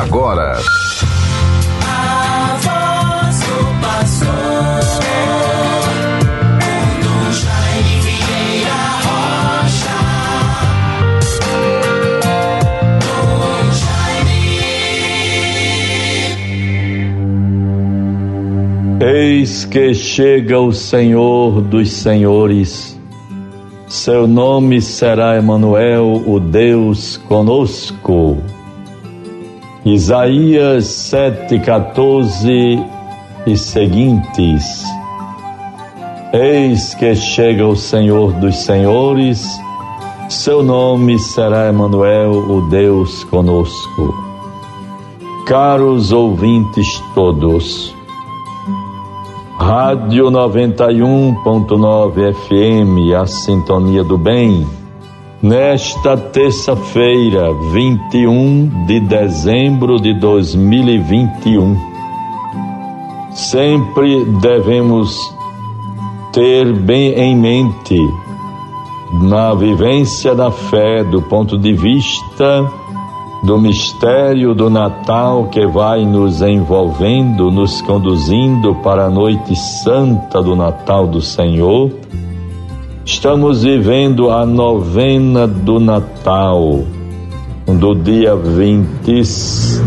agora. Eis que chega o Senhor dos Senhores. Seu nome será Emanuel, o Deus conosco. Isaías 7:14 e seguintes. Eis que chega o Senhor dos Senhores. Seu nome será Emanuel, o Deus conosco. Caros ouvintes todos, Rádio 91.9 FM, a sintonia do bem. Nesta terça-feira, 21 de dezembro de 2021, sempre devemos ter bem em mente, na vivência da fé, do ponto de vista do mistério do Natal que vai nos envolvendo, nos conduzindo para a noite santa do Natal do Senhor. Estamos vivendo a novena do Natal, do dia 20,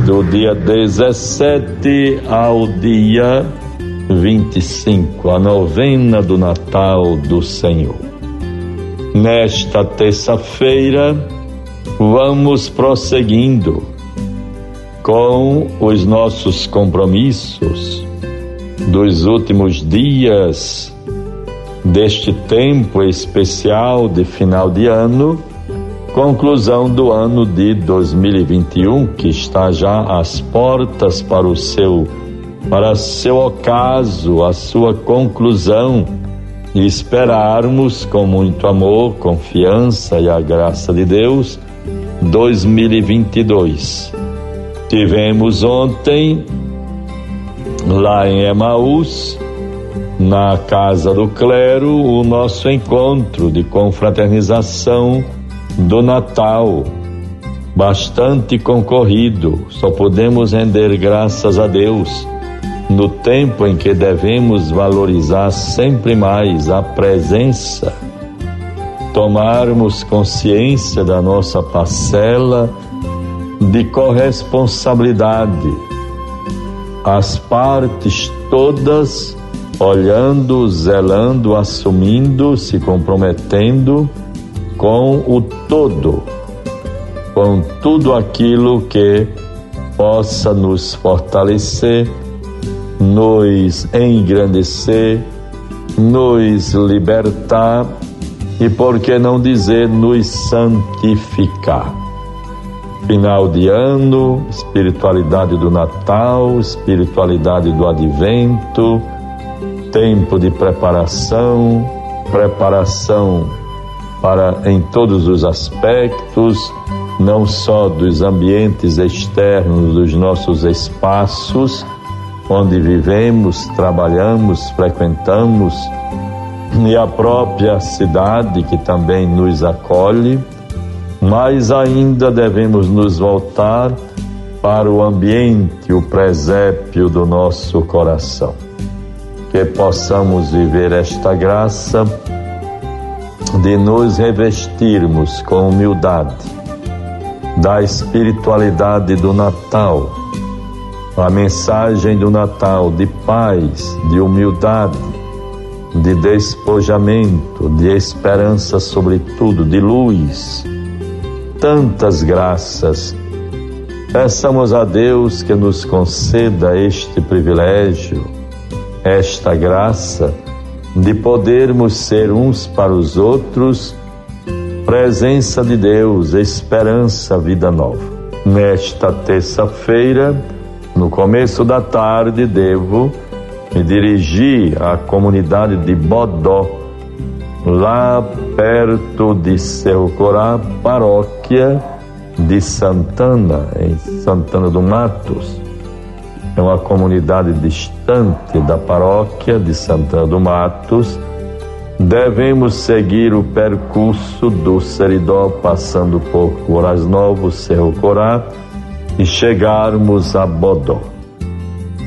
do dia 17 ao dia 25, a novena do Natal do Senhor. Nesta terça-feira, vamos prosseguindo com os nossos compromissos dos últimos dias deste tempo especial de final de ano, conclusão do ano de 2021 que está já às portas para o seu para seu ocaso, a sua conclusão e esperarmos com muito amor, confiança e a graça de Deus 2022. Tivemos ontem, lá em Emaús, na Casa do Clero, o nosso encontro de confraternização do Natal. Bastante concorrido, só podemos render graças a Deus no tempo em que devemos valorizar sempre mais a presença tomarmos consciência da nossa parcela de corresponsabilidade, as partes todas olhando, zelando, assumindo, se comprometendo com o todo, com tudo aquilo que possa nos fortalecer, nos engrandecer, nos libertar e por que não dizer nos santificar. Final de ano, espiritualidade do Natal, espiritualidade do Advento, tempo de preparação, preparação para em todos os aspectos, não só dos ambientes externos dos nossos espaços, onde vivemos, trabalhamos, frequentamos, e a própria cidade que também nos acolhe, mas ainda devemos nos voltar para o ambiente, o presépio do nosso coração. Que possamos viver esta graça de nos revestirmos com humildade da espiritualidade do Natal, a mensagem do Natal de paz, de humildade, de despojamento, de esperança, sobretudo, de luz. Tantas graças. Peçamos a Deus que nos conceda este privilégio, esta graça de podermos ser uns para os outros presença de Deus, esperança, vida nova. Nesta terça-feira, no começo da tarde, devo me dirigi à comunidade de Bodó, lá perto de Cerro Corá, paróquia de Santana, em Santana do Matos. É uma comunidade distante da paróquia de Santana do Matos. Devemos seguir o percurso do Seridó, passando por Corais Novos, Cerro Corá, e chegarmos a Bodó.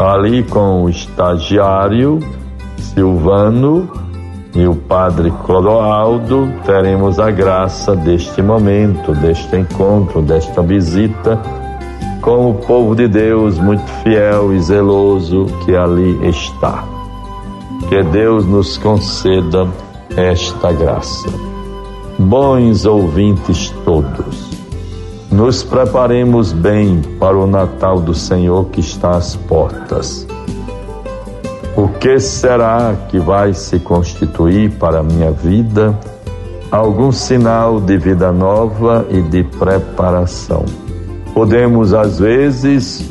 Ali com o estagiário Silvano e o padre Clodoaldo, teremos a graça deste momento, deste encontro, desta visita com o povo de Deus muito fiel e zeloso que ali está. Que Deus nos conceda esta graça. Bons ouvintes todos, nos preparemos bem para o Natal do Senhor que está às portas. O que será que vai se constituir para a minha vida? Algum sinal de vida nova e de preparação. Podemos, às vezes,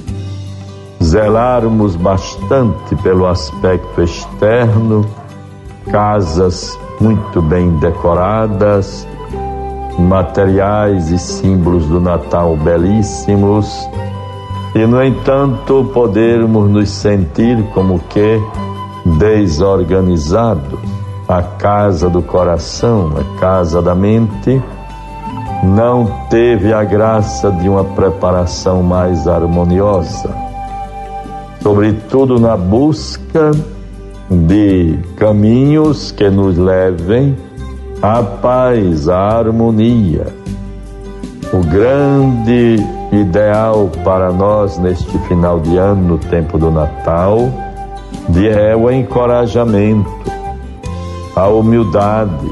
zelarmos bastante pelo aspecto externo, casas muito bem decoradas, materiais e símbolos do Natal belíssimos, e no entanto podermos nos sentir como que desorganizados. A casa do coração, a casa da mente, não teve a graça de uma preparação mais harmoniosa, sobretudo na busca de caminhos que nos levem à paz, à harmonia. O grande ideal para nós neste final de ano, no tempo do Natal, é o encorajamento, a humildade,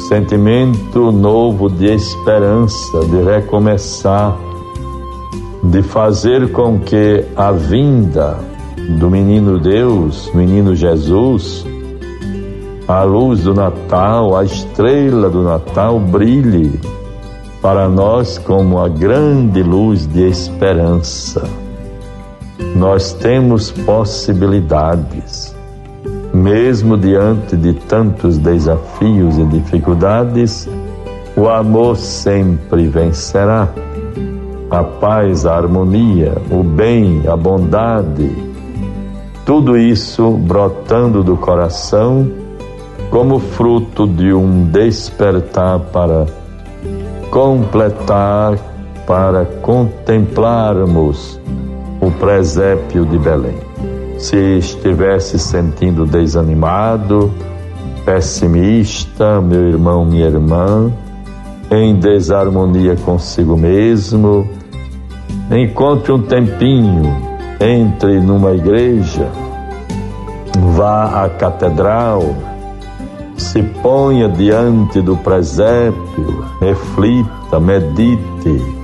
sentimento novo de esperança, de recomeçar, de fazer com que a vinda do menino Deus, menino Jesus, a luz do Natal, a estrela do Natal brilhe para nós como a grande luz de esperança. Nós temos possibilidades, mesmo diante de tantos desafios e dificuldades, o amor sempre vencerá. A paz, a harmonia, o bem, a bondade, tudo isso brotando do coração como fruto de um despertar para completar, para contemplarmos o presépio de Belém. Se estivesse sentindo desanimado, pessimista, meu irmão, minha irmã, em desarmonia consigo mesmo, encontre um tempinho, entre numa igreja, vá à catedral, se ponha diante do presépio, reflita, medite,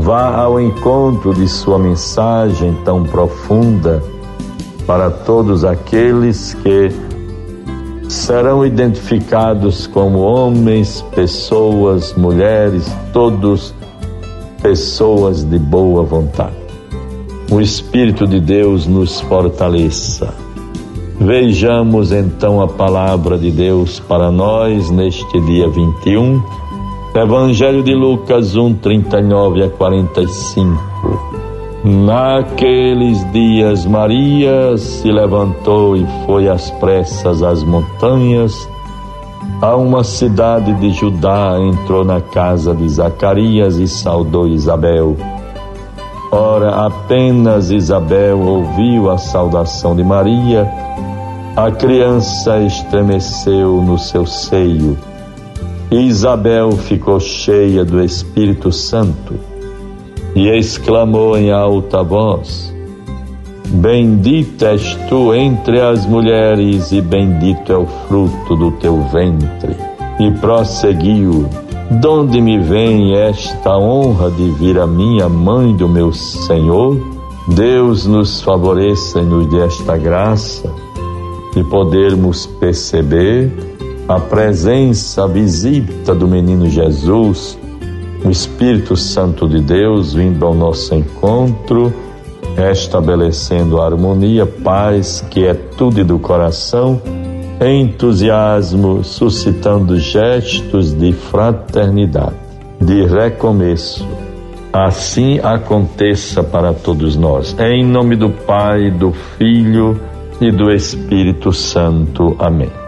vá ao encontro de sua mensagem tão profunda para todos aqueles que serão identificados como homens, pessoas, mulheres, todos pessoas de boa vontade. O Espírito de Deus nos fortaleça Vejamos então a palavra de Deus para nós neste dia 21, Evangelho de Lucas 1, 39 a 45. Naqueles dias, Maria se levantou e foi às pressas às montanhas, a uma cidade de Judá, entrou na casa de Zacarias e saudou Isabel. Ora, apenas Isabel ouviu a saudação de Maria, a criança estremeceu no seu seio. E Isabel ficou cheia do Espírito Santo e exclamou em alta voz: Bendita és tu entre as mulheres, e bendito é o fruto do teu ventre. E prosseguiu: Donde me vem esta honra de vir a minha mãe do meu Senhor? Deus nos favoreça e nos dê esta graça de podermos perceber a presença, a visita do menino Jesus, o Espírito Santo de Deus vindo ao nosso encontro, estabelecendo a harmonia, paz, que é tudo do coração, entusiasmo, suscitando gestos de fraternidade, de recomeço. Assim aconteça para todos nós. Em nome do Pai, do Filho e do Espírito Santo. Amém.